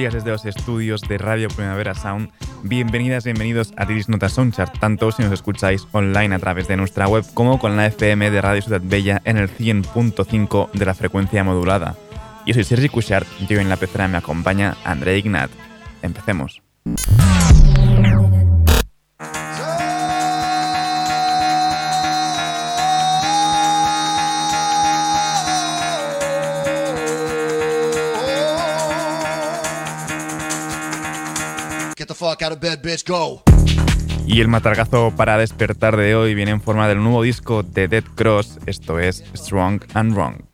Días desde los estudios de Radio Primavera Sound. Bienvenidas, bienvenidos a Tiris Nota Soundchart, tanto si nos escucháis online a través de nuestra web como con la FM de Radio Ciudad Bella en el 100.5 de la frecuencia modulada. Yo soy Sergi Cushart y hoy en la pecera me acompaña André Ignat. Empecemos. Y el matargazo para despertar de hoy viene en forma del nuevo disco de Dead Cross, esto es Strong and Wrong.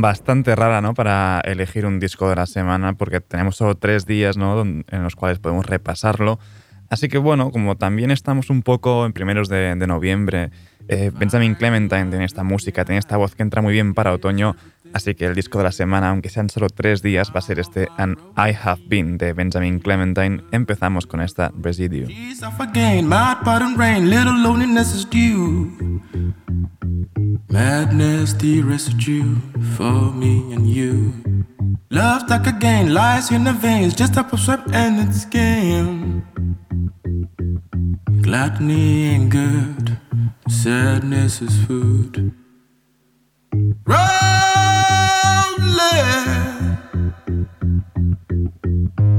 Bastante rara, ¿no? Para elegir un disco de la semana, porque tenemos solo tres días, ¿no? En los cuales podemos repasarlo. Así que bueno, como también estamos un poco en primeros de, noviembre, eh, Benjamin Clementine tiene esta música, tiene esta voz que entra muy bien para otoño, así que el disco de la semana, aunque sean solo tres días, va a ser este And I Have Been de Benjamin Clementine. Empezamos con esta Residue. Madness, the residue for me and you. Love like a game, lies in the veins, just a swept and it's game. Gluttony ain't good, sadness is food. Rolling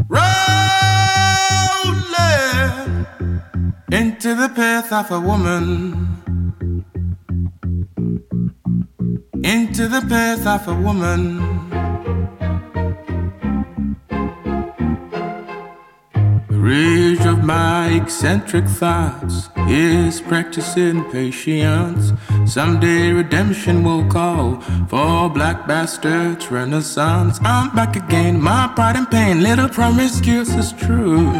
rolling into the path of a woman. Into the path of a woman. The rage of my eccentric thoughts is practicing patience. Someday redemption will call for black bastards renaissance. I'm back again, my pride and pain, little promiscuous is true.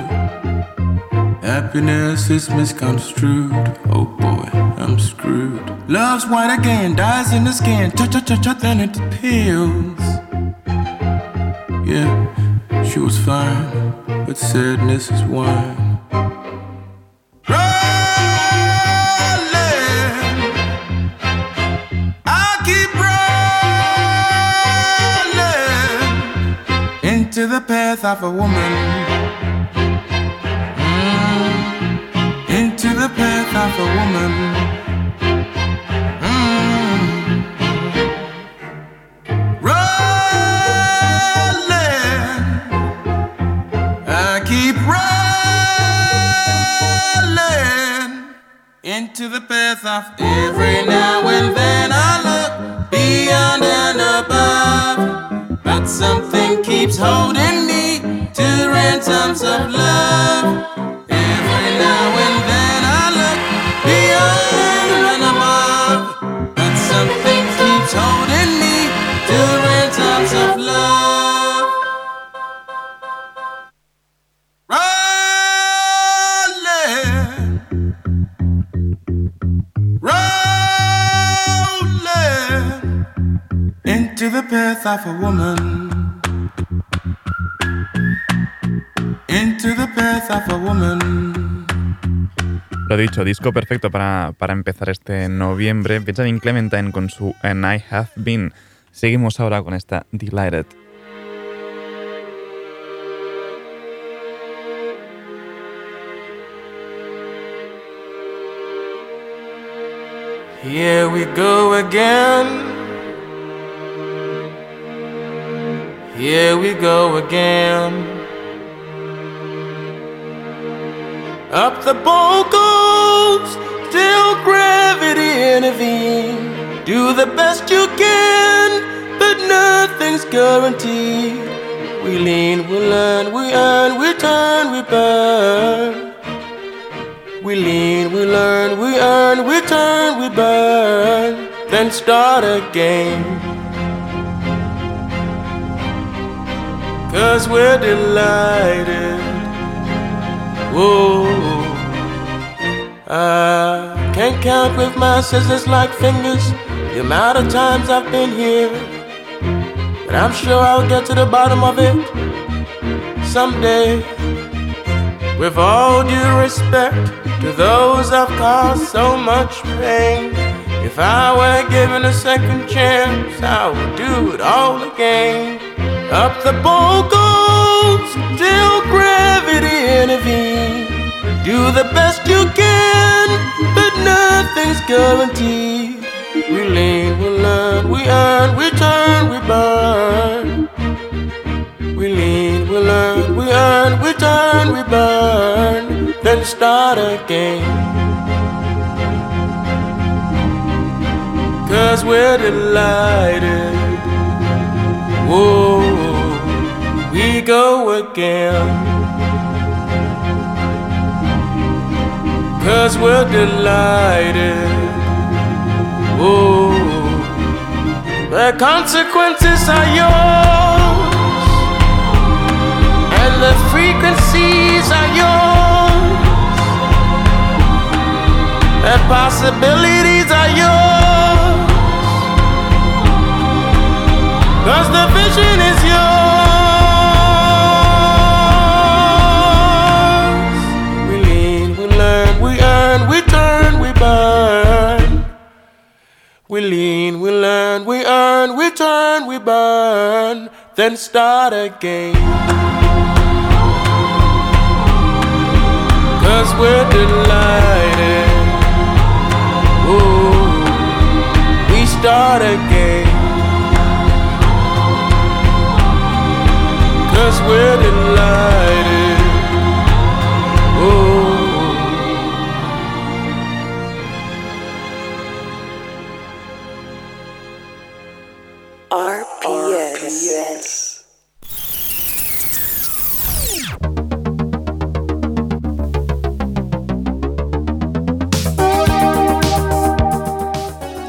Happiness is misconstrued. Oh Screwed. Love's white again, dies in the skin. Cha cha cha cha, then it peels. Yeah, she was fine, but sadness is wine. Into the path of a woman. Mm, into the path of a woman. Into the path of every now and then I look beyond and above, but something keeps holding me to ransoms of love. Path of a woman. Into the path of a woman. Lo dicho, disco perfecto para, para empezar este noviembre. Benjamin Clementine con su And I Have Been. Seguimos ahora con esta Delighted. Here we go again. Here we go again. Up the boat goes, gravity intervene. Do the best you can, but nothing's guaranteed. We lean, we learn, we earn, we turn, we burn. We lean, we learn, we earn, we turn, we burn. Then start again. Cause we're delighted. Whoa. I can't count with my scissors like fingers the amount of times I've been here. But I'm sure I'll get to the bottom of it someday. With all due respect to those I've caused so much pain. If I were given a second chance, I would do it all again. Up the boat goes till gravity intervenes. Do the best you can, but nothing's guaranteed. We lean, we learn, we earn, we turn, we burn. We lean, we learn, we earn, we turn, we burn. Then start again. Cause we're delighted. Whoa we go again. Cause we're delighted. Oh, The consequences are yours, and the frequencies are yours. The possibilities are yours, cause the vision is yours. We lean, we learn, we earn, we turn, we burn. We lean, we learn, we earn, we turn, we burn, then start again. Cause we're delighted. Ooh, we start again. RPS.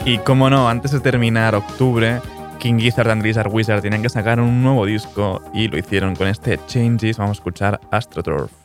Y como no, antes de terminar octubre, King Gizzard and Lizard Wizard tenían que sacar un nuevo disco y lo hicieron con este Changes. Vamos a escuchar Astroturf.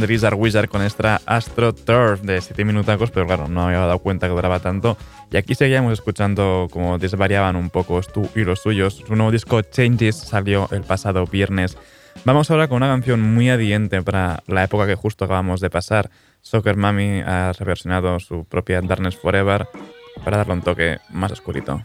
And Lizard Wizard con esta Astro Turf de 7 minutacos, pero claro, no había dado cuenta que duraba tanto. Y aquí seguíamos escuchando como desvariaban un poco tú y los suyos. Su nuevo disco Changes salió el pasado viernes. Vamos ahora con una canción muy adiente para la época que justo acabamos de pasar. Soccer Mami ha reversionado su propia Darkness Forever para darle un toque más oscurito.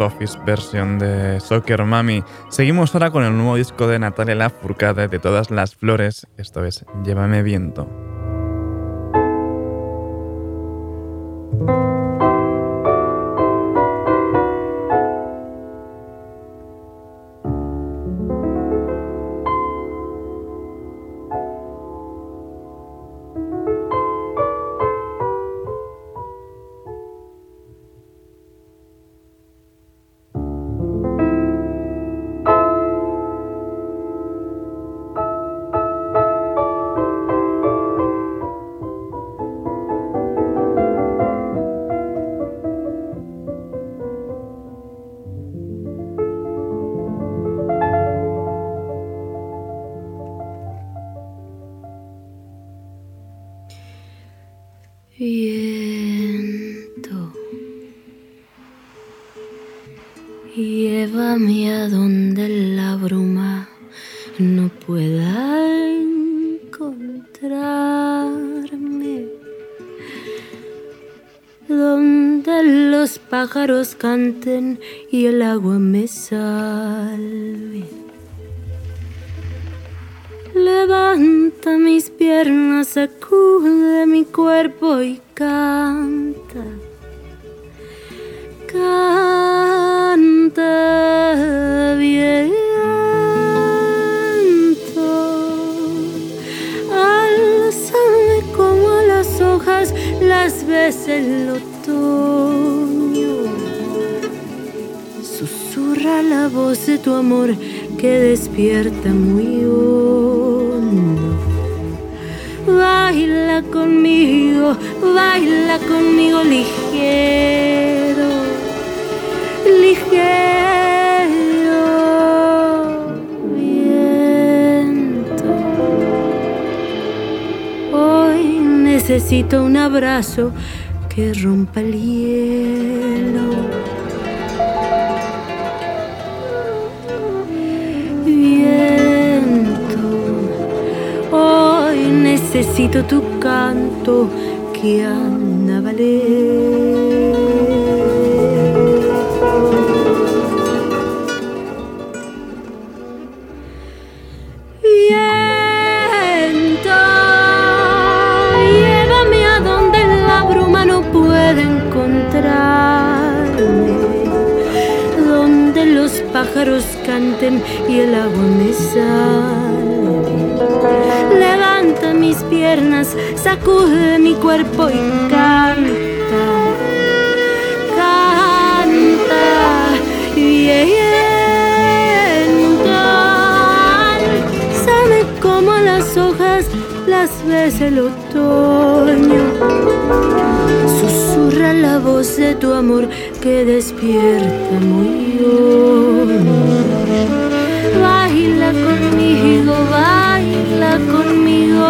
Sophie's versión de Soccer Mami. Seguimos ahora con el nuevo disco de Natalia Lafourcade de todas las flores. Esto es Llévame viento. Los pájaros canten y el agua me salve. Levanta mis piernas, sacude mi cuerpo y canta. Canta viento, ves el otoño. Susurra la voz de tu amor que despierta muy hondo. Baila conmigo, baila conmigo ligero, ligero necesito un abrazo que rompa el hielo. necesito tu canto que anda valer. Pájaros canten y el agua me mis piernas, sacude mi cuerpo y canta, canta, viento, sabe como las hojas las ves el otoño. Susurra la voz de tu amor que despierta muy hondo baila conmigo, baila conmigo,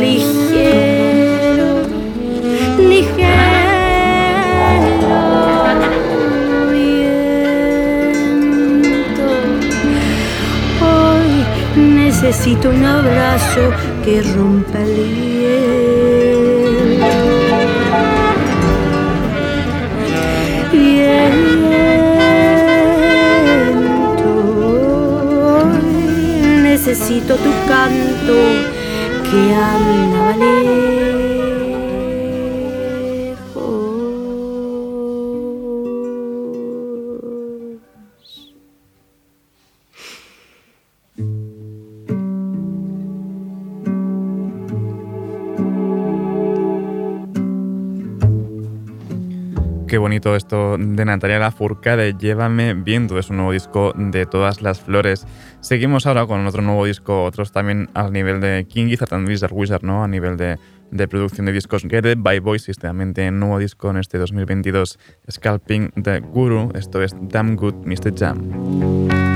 ligero, ligero. Hoy necesito un abrazo que rompa el necesito tu canto que anda Qué bonito esto de Natalia de Llévame viendo, es un nuevo disco de todas las flores. Seguimos ahora con otro nuevo disco, otros también al nivel de King Gizzard and Wizard Wizard, ¿no? A nivel de, de producción de discos. Get It by Voices, también nuevo disco en este 2022. Scalping the Guru, esto es Damn Good Mr. Jam.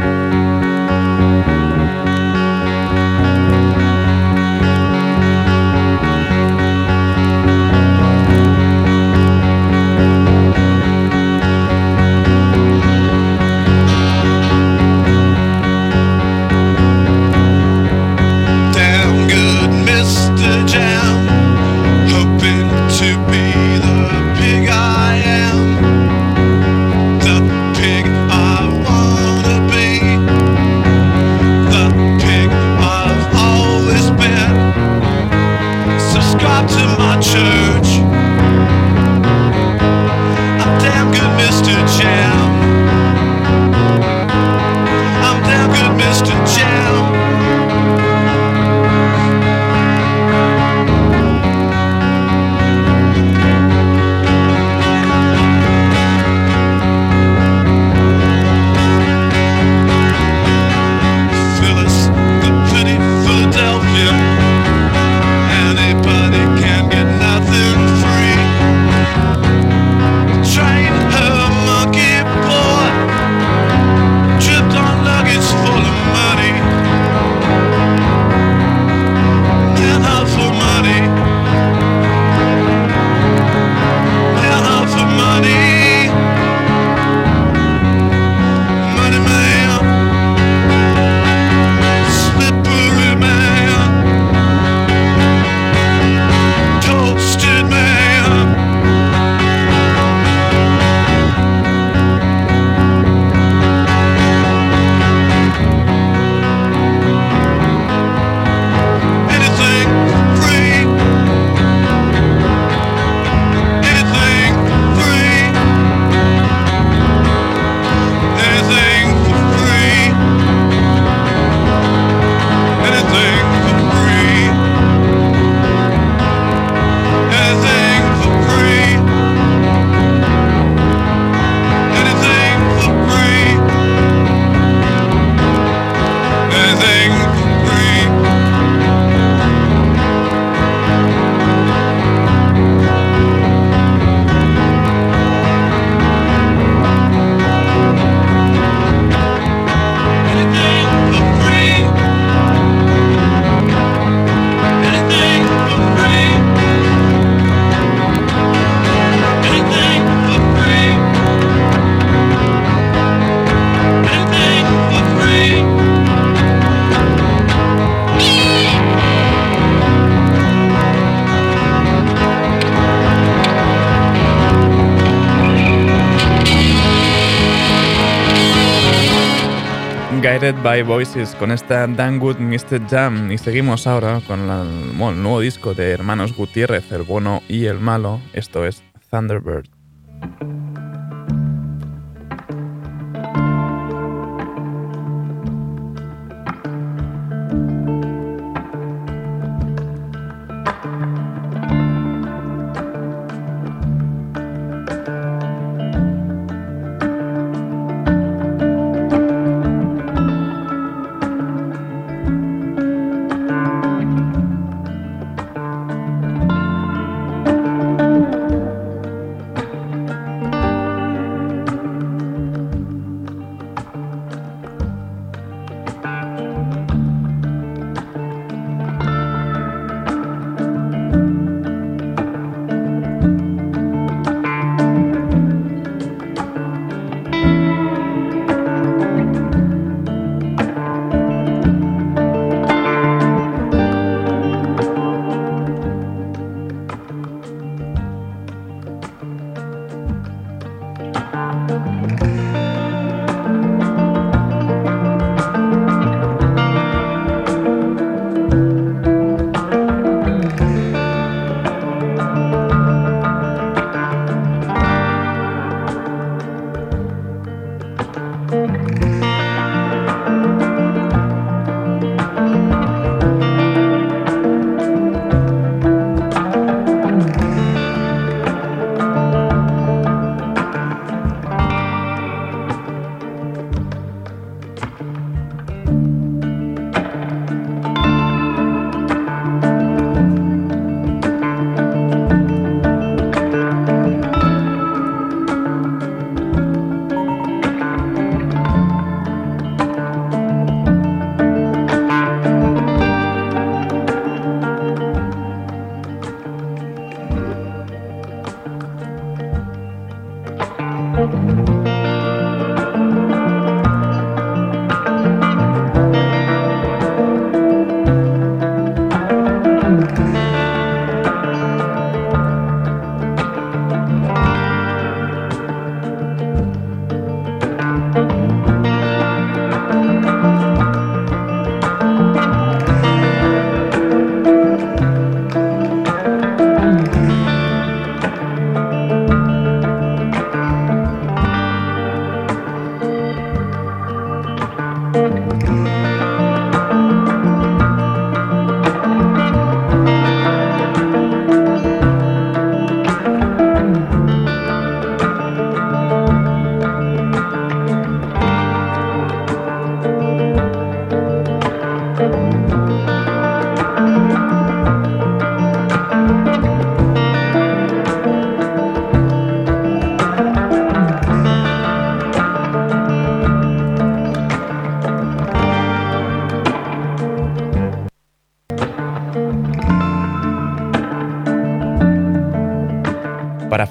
Voices con esta Good Mr. Jam y seguimos ahora con el nuevo disco de Hermanos Gutiérrez, el bueno y el malo, esto es Thunderbird.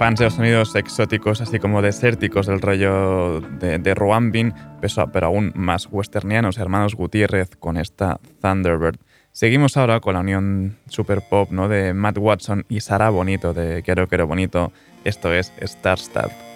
Fans de los sonidos exóticos, así como desérticos del rollo de, de Ruambin, pero aún más westernianos, hermanos Gutiérrez con esta Thunderbird. Seguimos ahora con la unión super pop ¿no? de Matt Watson y Sara Bonito de Quiero Quiero Bonito. Esto es funk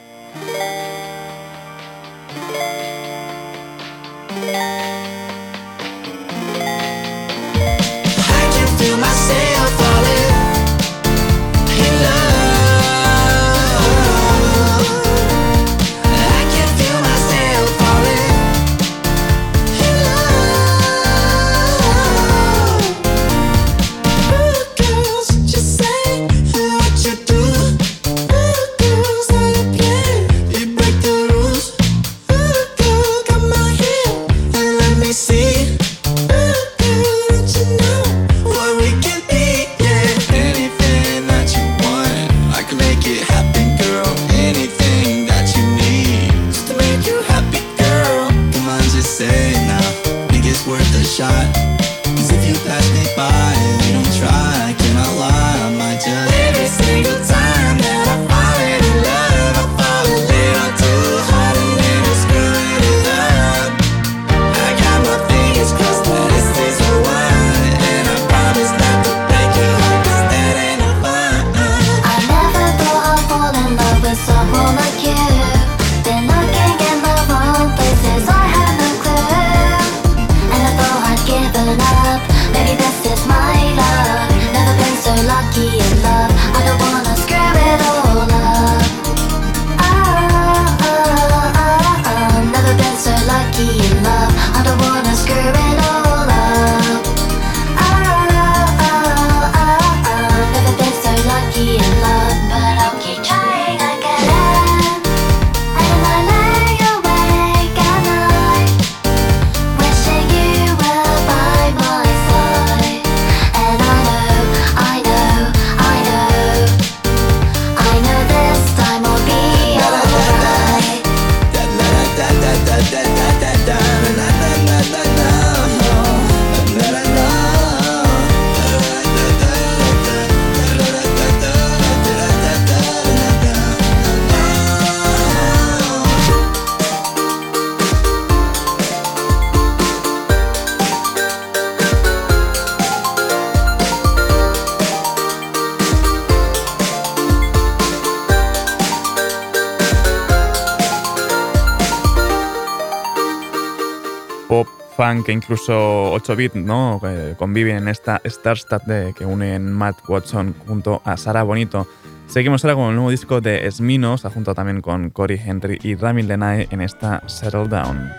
e incluso 8-bit, ¿no? conviven en esta Starstat que unen Matt Watson junto a Sara Bonito. Seguimos ahora con el nuevo disco de Esmino, se ha juntado también con Cory Henry y Rami Lenae en esta Settle Down.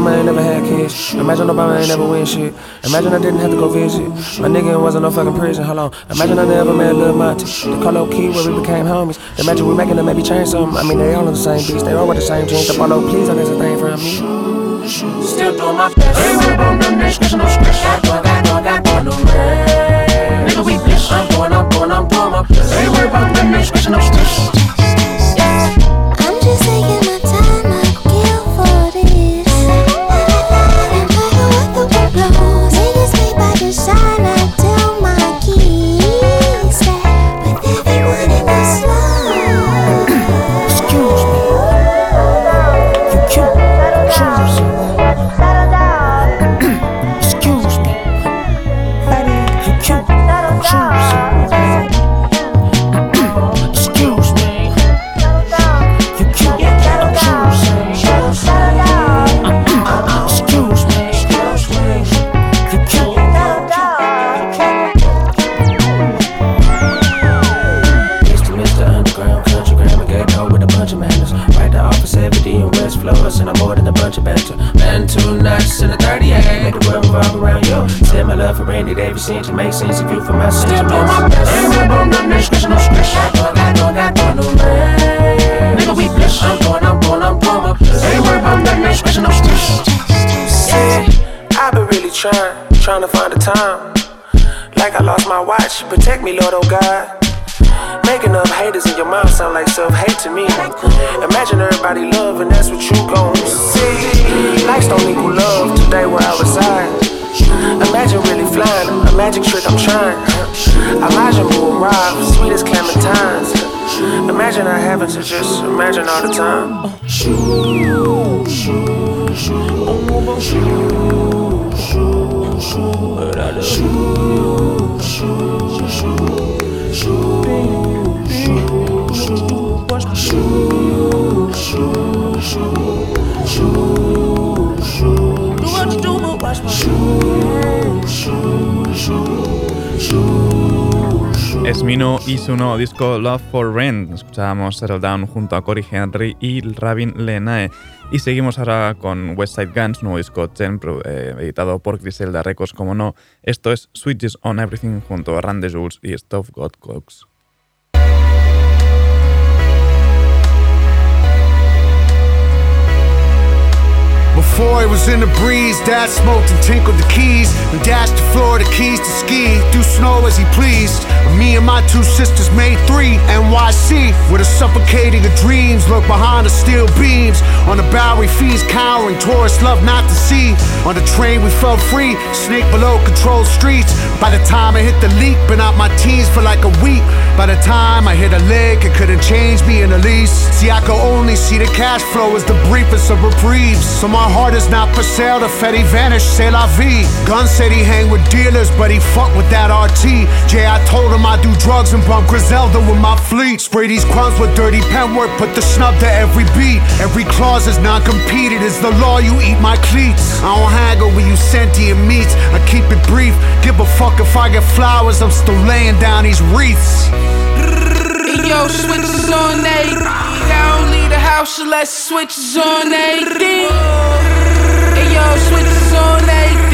Mama ain't never had kids. Imagine Obama ain't never win shit. Imagine I didn't have to go visit. My nigga wasn't no fucking prison. Hold on. Imagine I never met Lil Monty. The Carlo Key where we became homies. Imagine we making them maybe change something. I mean, they all in the same beats. They all with the same jeans. The Apollo, please don't a thing from me. Still doing my best. Hey, we're on the next, no stress. Got to, got to, got to, no Nigga, we blessed. I'm going, I'm going, I'm doing my best. Hey, we're on the next, no stress. Protect me, Lord, oh God. Making up haters in your mind sound like self-hate to me. Imagine everybody love, and that's what you gon' see. Likes don't equal love today where I reside. Imagine really flying, a magic trick I'm trying. Imagine will arrive, sweet as clementines. Imagine I having to just imagine all the time. Esmino y su nuevo disco Love for Rent. Escuchábamos Settle Down junto a Cory Henry y Rabin Lenae. Y seguimos ahora con West Side Guns, nuevo disco Ten, eh, editado por Griselda Records, como no. Esto es Switches on Everything junto a Randy Jules y Stuff God Cooks. Before it was in the breeze, Dad smoked and tinkled the keys and dashed to Florida keys to ski through snow as he pleased. Me and my two sisters made three NYC with a suffocating of dreams lurk behind the steel beams. On the Bowery fees cowering, tourists love not to see. On the train we felt free, snake below controlled streets. By the time I hit the leak, been out my teens for like a week. By the time I hit a leg, it couldn't change me in the least. See, I could only see the cash flow as the briefest of reprieves. So my heart is not for sale, the Fetty vanished, c'est la vie. Gun said he hang with dealers, but he fuck with that RT. Jay, I told him I do drugs and bump Griselda with my fleet. Spray these crumbs with dirty pen work, put the snub to every beat. Every clause is non competed, is the law, you eat my cleats. I don't haggle with you sentient meats, I keep it brief. Give a fuck if I get flowers, I'm still laying down these wreaths. Yo, switches on don't leave the house unless switches on ad. Eh? Hey yo, switches on ad. Eh?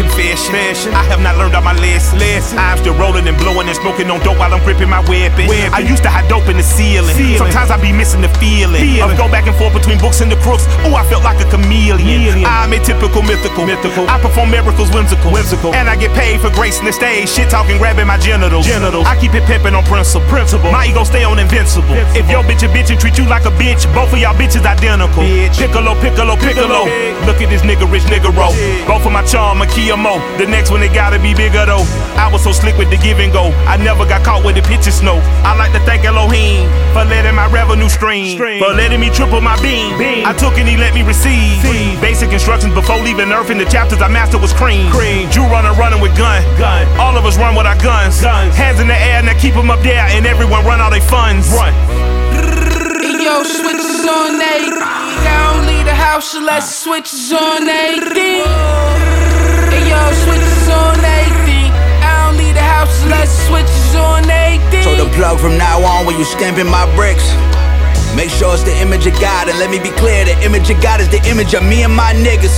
Confession. I have not learned all my lessons. I'm still rolling and blowing and smoking on dope while I'm gripping my weapon. I used to hide dope in the ceiling. Sometimes I be missing the feeling. Of go back and forth between books and the crooks. Ooh, I felt like a chameleon. I'm a typical mythical. mythical. I perform miracles whimsical. whimsical. And I get paid for gracing the stage. Shit talking, grabbing my genitals. genitals. I keep it pimping on principle. principle. My ego stay on invincible. invincible. If your bitch a bitch and treat you like a bitch, both of y'all bitches identical. Bitch. Piccolo, piccolo, piccolo. Look at this nigga rich nigga roll. Both of my charm, a Kia Mo. The next one, it gotta be bigger though. I was so slick with the give and go. I never got caught with the pitching snow. I like to thank Elohim for letting my revenue stream. stream. For letting me triple my beam. beam. I took and he let me receive. Basic instructions before leaving Earth in the chapters I mastered was cream. cream. Drew runner running with gun. gun. All of us run with our guns. guns. Hands in the air, now keep them up there, and everyone run all their funds. Run. Yo, switches on everything. I don't leave the house unless the switches on everything. Yo, switches on. I don't leave the house unless switches on. So the plug from now on when you stamping my bricks. Make sure it's the image of God, and let me be clear: the image of God is the image of me and my niggas.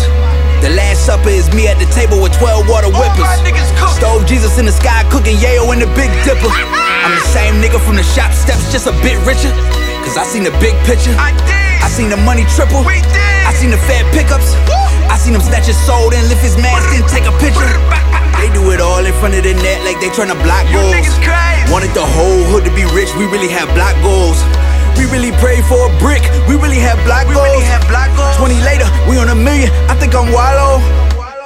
The last supper is me at the table with 12 water whippers. Stove Jesus in the sky, cooking yayo in the Big Dipper. I'm the same nigga from the shop steps, just a bit richer. Cause I seen the big picture. I seen the money triple. I seen the fat pickups. I seen him snatch his soul, then lift his mask, then take a picture. They do it all in front of the net like they tryna block goals. Wanted the whole hood to be rich, we really have block goals. We really prayed for a brick, we really have black goals. 20 later, we on a million, I think I'm wallow.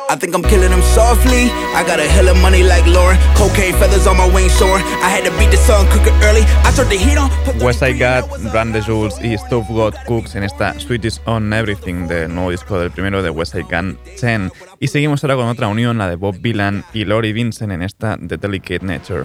I think I'm killing them softly. I got a hell of money like Lauren. Cocaine feathers on my wings soaring. I had to beat the sun, cook it early. I turned the heat on. West Gat, Run the Jules y Stuff Got Cooks en esta Sweet is on Everything del nuevo disco del primero de West Side Gun 10. Y seguimos ahora con otra unión, la de Bob Dylan y Lori Vincent en esta The Delicate Nature.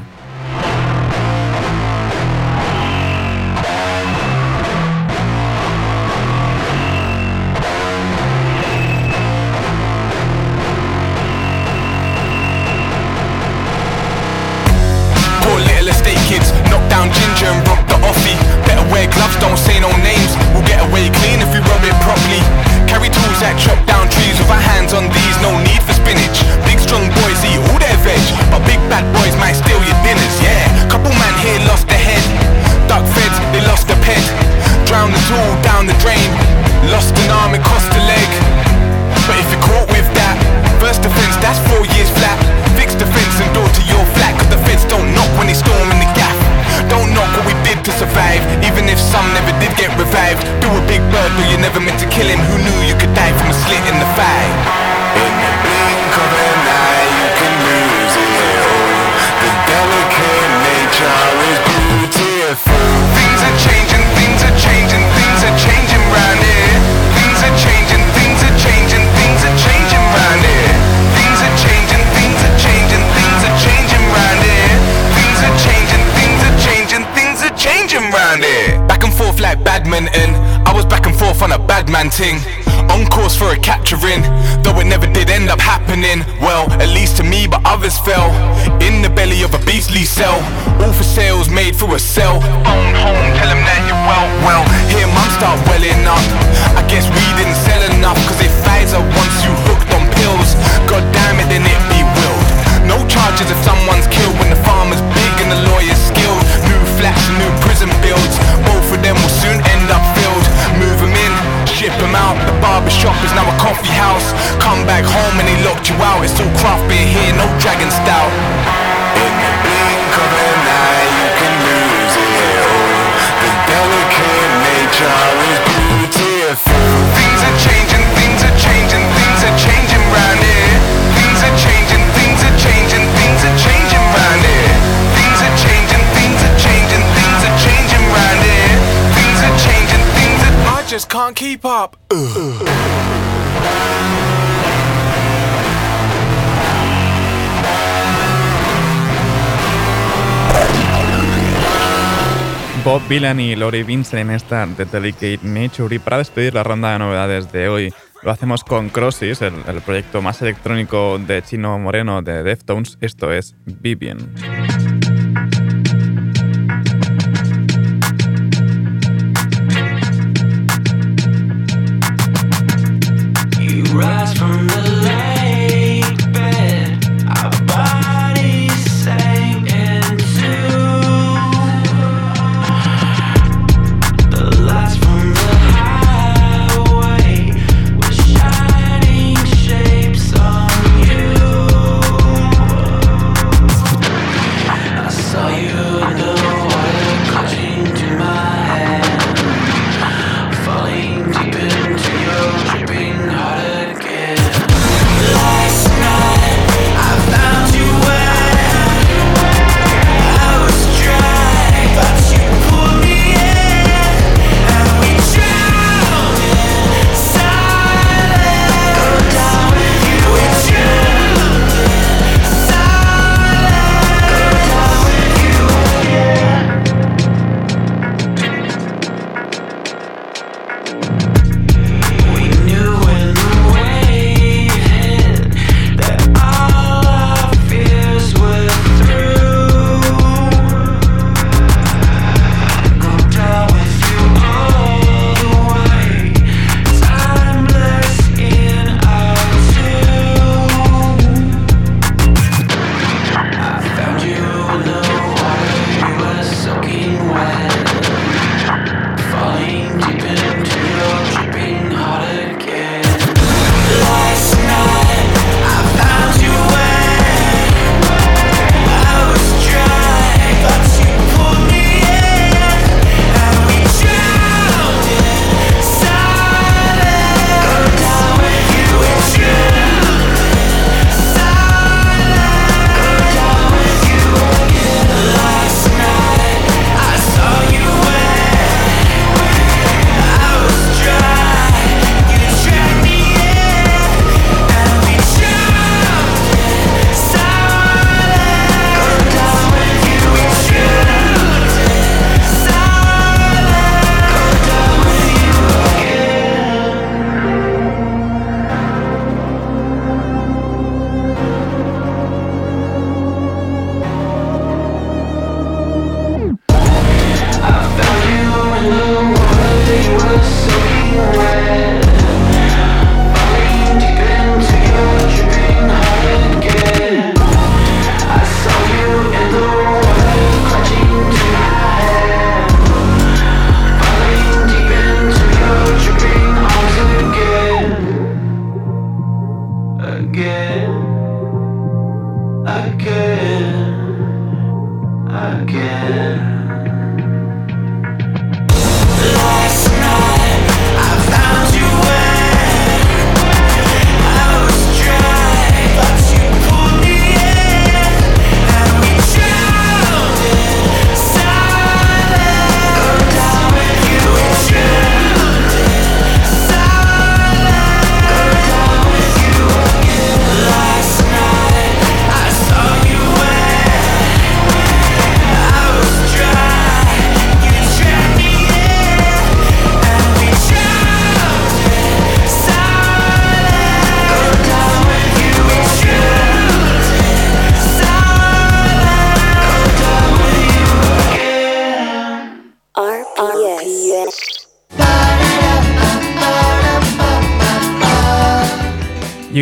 Bob Dylan y Lori Vincent en esta The Delicate Nature. Y para despedir la ronda de novedades de hoy, lo hacemos con Crossis, el, el proyecto más electrónico de Chino Moreno de Deftones. Esto es Vivian.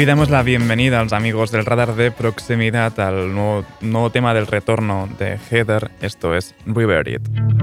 Damos la bienvenida a los amigos del radar de proximidad al nuevo, nuevo tema del retorno de Heather, esto es River It.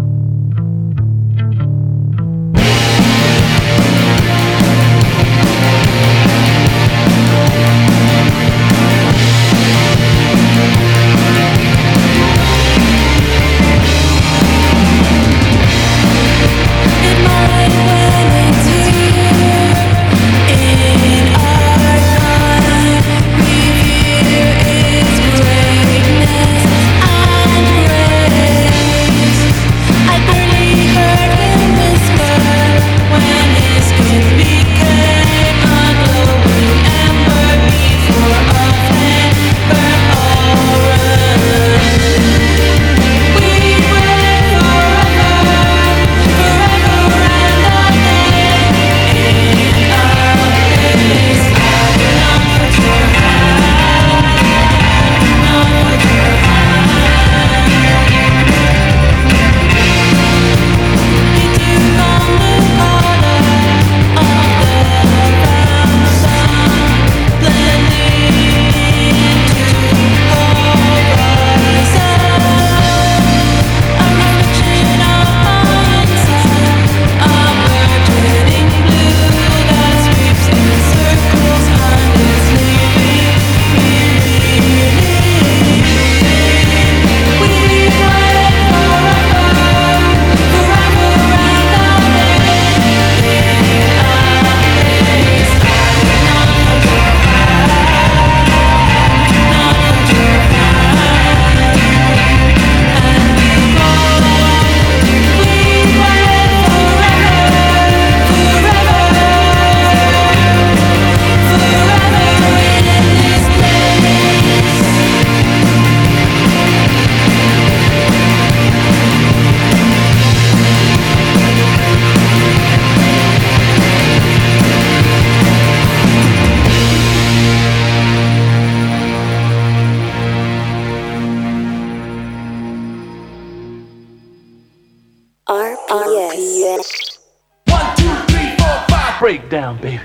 Breakdown, baby.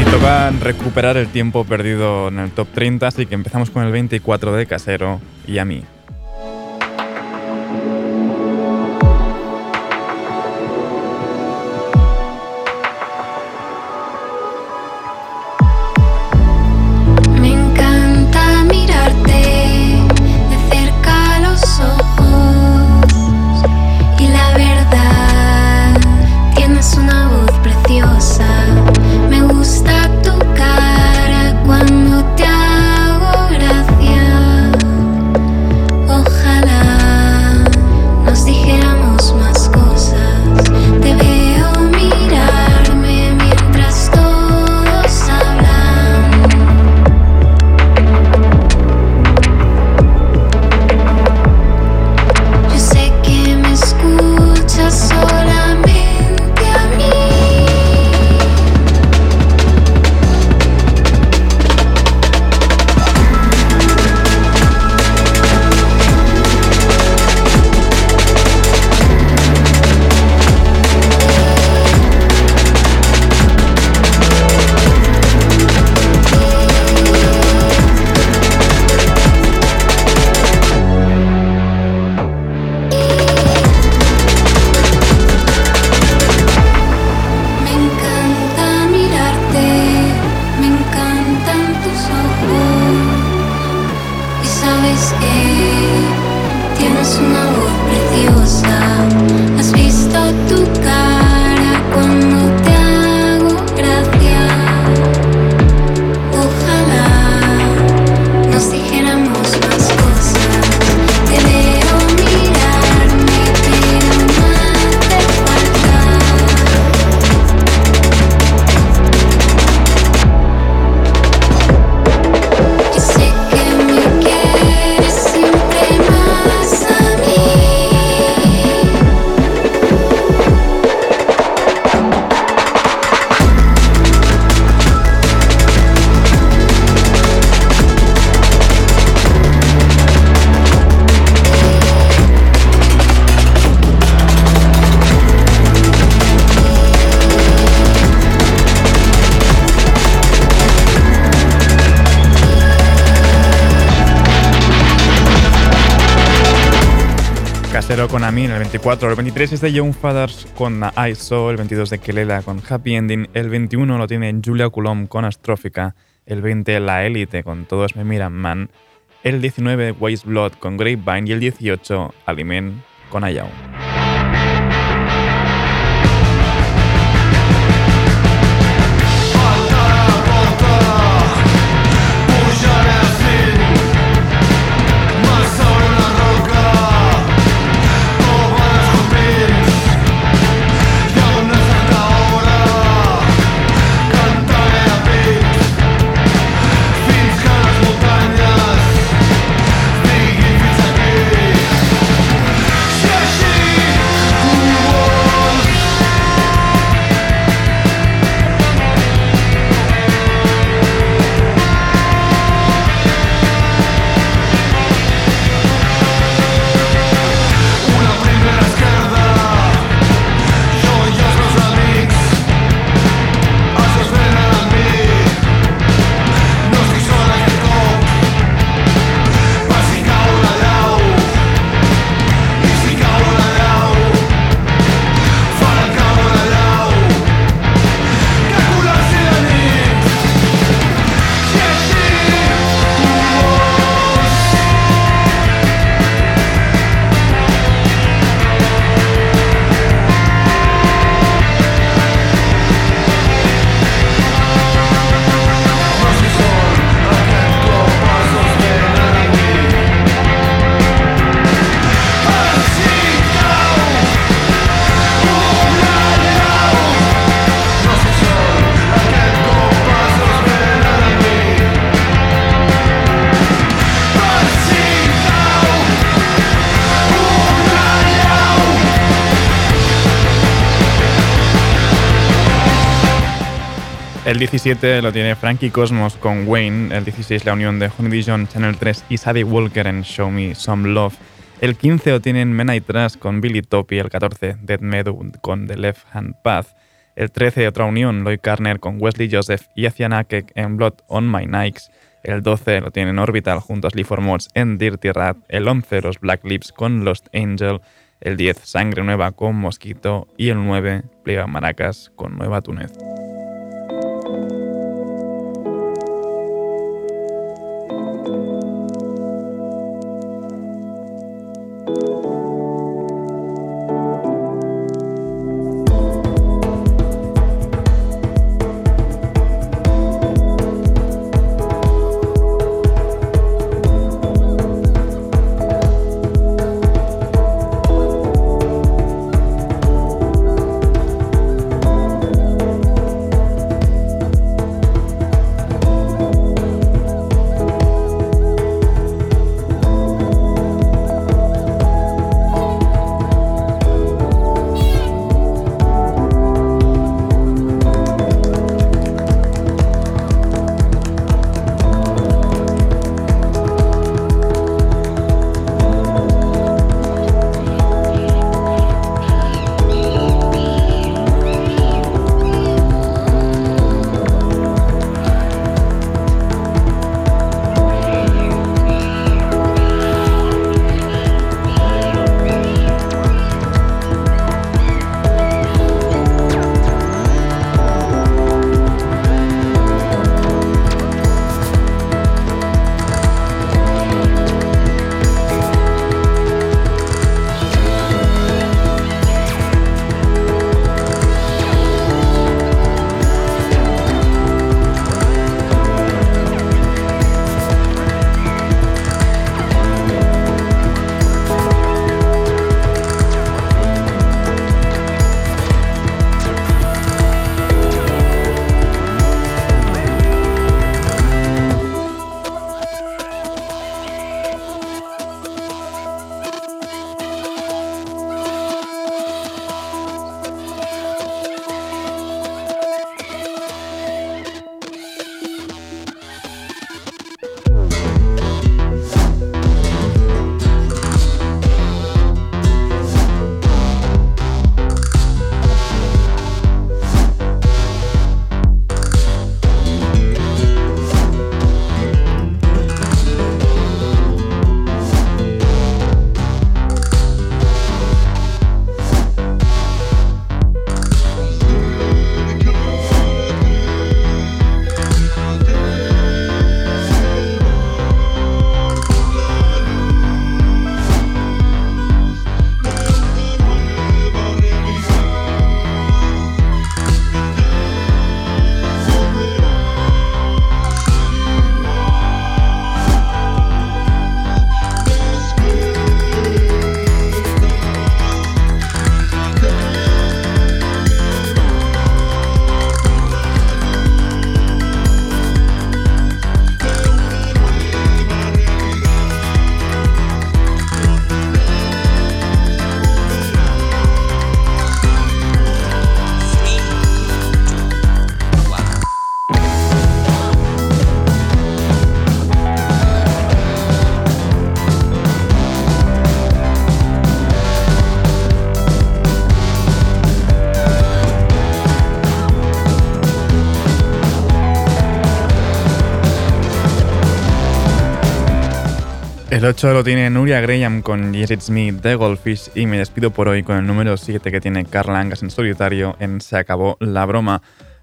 Y toca recuperar el tiempo perdido en el top 30, así que empezamos con el 24 de Casero y a mí. Con Ami en el 24. El 23 es de Young Fathers con ISO. El 22 de Kelela con Happy Ending. El 21 lo tiene Julia Coulomb con Astrófica. El 20 La Élite con Todos me miran man. El 19 Waste Blood con Grapevine. Y el 18 Aliment con Ayau. 17 lo tiene Frankie Cosmos con Wayne. El 16 la unión de Honey Dijon, Channel 3 y Sadie Walker en Show Me Some Love. El 15 lo tienen Men I Trust con Billy Top y el 14 Dead Meadow con The Left Hand Path. El 13 otra unión, Lloyd Carner con Wesley Joseph y Acian Akek en Blood on My Nikes. El 12 lo tienen Orbital junto a Sleaford Mods en Dirty Rat. El 11 los Black Lips con Lost Angel. El 10 Sangre Nueva con Mosquito. Y el 9 Pliega Maracas con Nueva Túnez. El 8 lo tiene Nuria Graham con It's Me, The Goldfish y me despido por hoy con el número 7 que tiene Carla Angas en solitario en Se acabó la broma.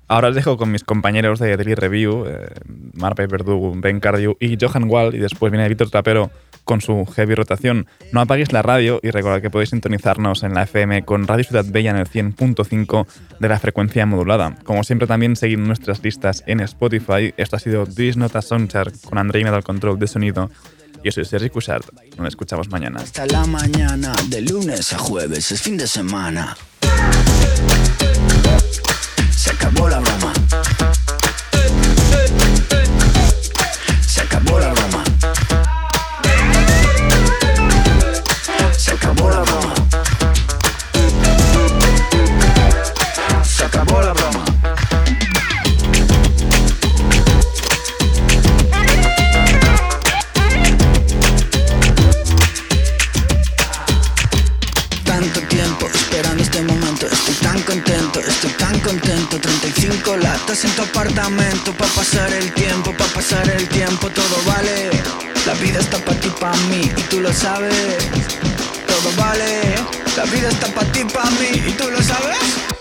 Ahora os dejo con mis compañeros de Daily Review, eh, Marpe Verdugo, Ben Cardiu y Johan Wall y después viene Víctor Trapero con su heavy rotación. No apaguéis la radio y recordad que podéis sintonizarnos en la FM con Radio Ciudad Bella en el 100.5 de la frecuencia modulada. Como siempre también seguid nuestras listas en Spotify. Esto ha sido This Nota Soundchart con Andreina del control de sonido. Yo soy Sergi Cushart. Nos escuchamos mañana. Hasta la mañana, de lunes a jueves, es fin de semana. Se acabó la broma. Pa' pasar el tiempo, pa' pasar el tiempo Todo vale. La vida está pa' ti, pa' mí Y tú lo sabes. Todo vale. La vida está pa' ti, pa' mí Y tú lo sabes